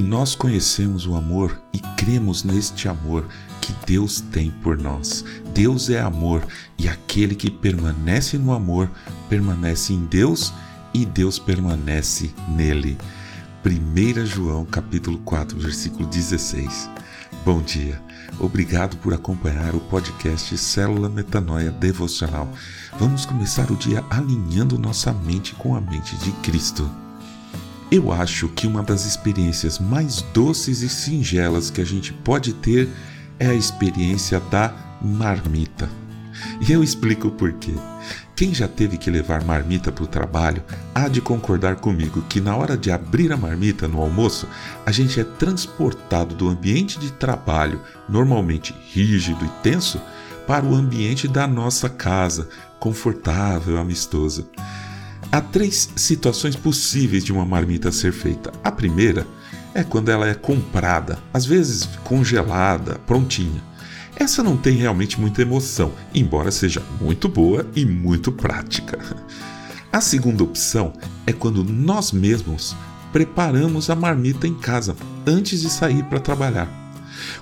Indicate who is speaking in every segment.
Speaker 1: E nós conhecemos o amor e cremos neste amor que Deus tem por nós. Deus é amor e aquele que permanece no amor permanece em Deus e Deus permanece nele. 1 João capítulo 4, versículo 16. Bom dia. Obrigado por acompanhar o podcast Célula Metanoia Devocional. Vamos começar o dia alinhando nossa mente com a mente de Cristo. Eu acho que uma das experiências mais doces e singelas que a gente pode ter é a experiência da marmita. E eu explico o porquê. Quem já teve que levar marmita para o trabalho há de concordar comigo que na hora de abrir a marmita no almoço, a gente é transportado do ambiente de trabalho, normalmente rígido e tenso, para o ambiente da nossa casa, confortável, amistoso. Há três situações possíveis de uma marmita ser feita. A primeira é quando ela é comprada, às vezes congelada, prontinha. Essa não tem realmente muita emoção, embora seja muito boa e muito prática. A segunda opção é quando nós mesmos preparamos a marmita em casa antes de sair para trabalhar.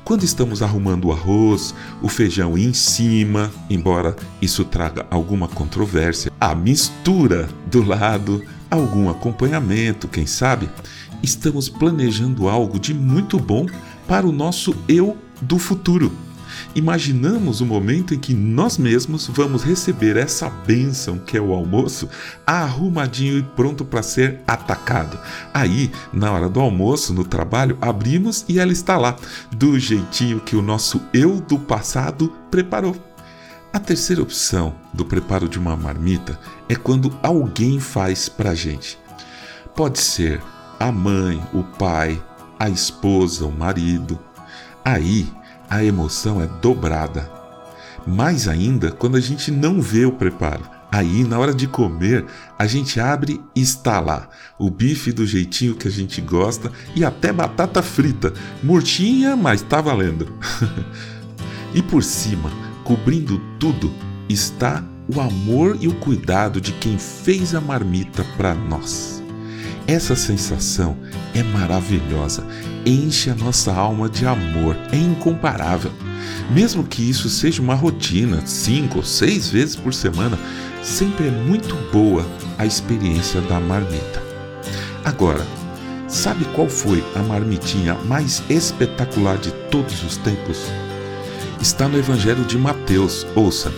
Speaker 1: Quando estamos arrumando o arroz, o feijão em cima, embora isso traga alguma controvérsia, a mistura do lado, algum acompanhamento, quem sabe, estamos planejando algo de muito bom para o nosso eu do futuro imaginamos o momento em que nós mesmos vamos receber essa bênção que é o almoço, arrumadinho e pronto para ser atacado. Aí, na hora do almoço, no trabalho, abrimos e ela está lá, do jeitinho que o nosso eu do passado preparou. A terceira opção do preparo de uma marmita é quando alguém faz para gente. Pode ser a mãe, o pai, a esposa, o marido. Aí a emoção é dobrada. Mais ainda quando a gente não vê o preparo. Aí, na hora de comer, a gente abre e está lá o bife do jeitinho que a gente gosta e até batata frita, murtinha, mas tá valendo. e por cima, cobrindo tudo, está o amor e o cuidado de quem fez a marmita para nós. Essa sensação é maravilhosa, enche a nossa alma de amor, é incomparável. Mesmo que isso seja uma rotina, cinco ou seis vezes por semana, sempre é muito boa a experiência da marmita. Agora, sabe qual foi a marmitinha mais espetacular de todos os tempos? Está no Evangelho de Mateus, ouça.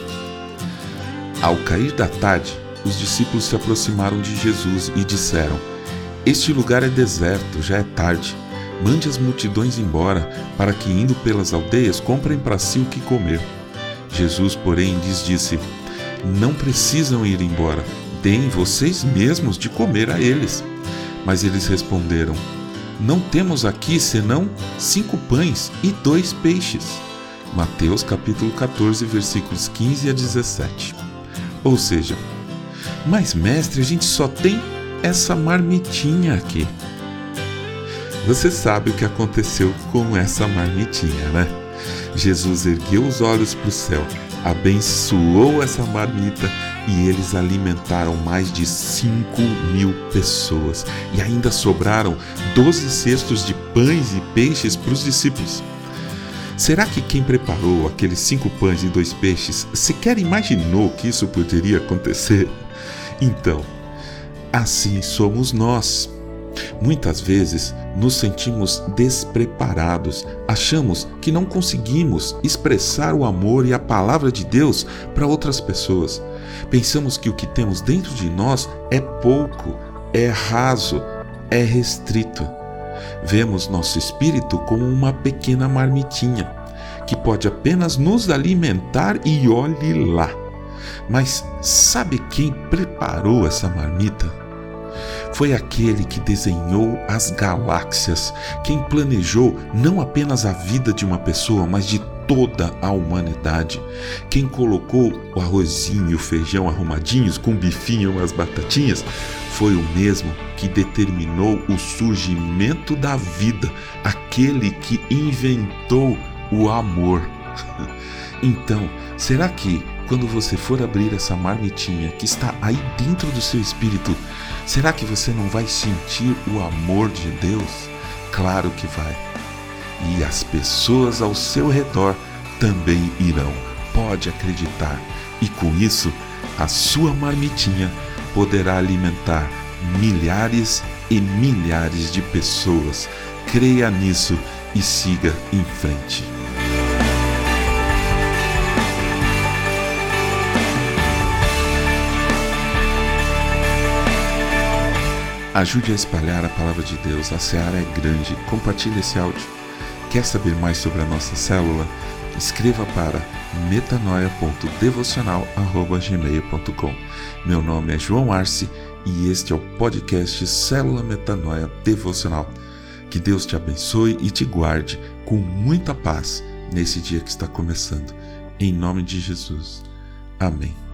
Speaker 1: Ao cair da tarde, os discípulos se aproximaram de Jesus e disseram: este lugar é deserto, já é tarde. Mande as multidões embora, para que, indo pelas aldeias, comprem para si o que comer. Jesus, porém, lhes disse: Não precisam ir embora, deem vocês mesmos de comer a eles. Mas eles responderam: Não temos aqui senão cinco pães e dois peixes. Mateus capítulo 14, versículos 15 a 17. Ou seja, mas mestre, a gente só tem essa marmitinha aqui. Você sabe o que aconteceu com essa marmitinha, né? Jesus ergueu os olhos para o céu, abençoou essa marmita e eles alimentaram mais de 5 mil pessoas. E ainda sobraram 12 cestos de pães e peixes para os discípulos. Será que quem preparou aqueles cinco pães e dois peixes sequer imaginou que isso poderia acontecer? Então, Assim somos nós. Muitas vezes nos sentimos despreparados, achamos que não conseguimos expressar o amor e a palavra de Deus para outras pessoas. Pensamos que o que temos dentro de nós é pouco, é raso, é restrito. Vemos nosso espírito como uma pequena marmitinha que pode apenas nos alimentar e olhe lá. Mas sabe quem preparou essa marmita? Foi aquele que desenhou as galáxias, quem planejou não apenas a vida de uma pessoa, mas de toda a humanidade. Quem colocou o arrozinho e o feijão arrumadinhos com bifinho e as batatinhas foi o mesmo que determinou o surgimento da vida, aquele que inventou o amor. Então, será que quando você for abrir essa marmitinha que está aí dentro do seu espírito, será que você não vai sentir o amor de Deus? Claro que vai. E as pessoas ao seu redor também irão. Pode acreditar. E com isso, a sua marmitinha poderá alimentar milhares e milhares de pessoas. Creia nisso e siga em frente. Ajude a espalhar a palavra de Deus. A seara é grande. Compartilhe esse áudio. Quer saber mais sobre a nossa célula? Escreva para metanoia.devocional.gmail.com Meu nome é João Arce e este é o podcast Célula Metanoia Devocional. Que Deus te abençoe e te guarde com muita paz nesse dia que está começando. Em nome de Jesus. Amém.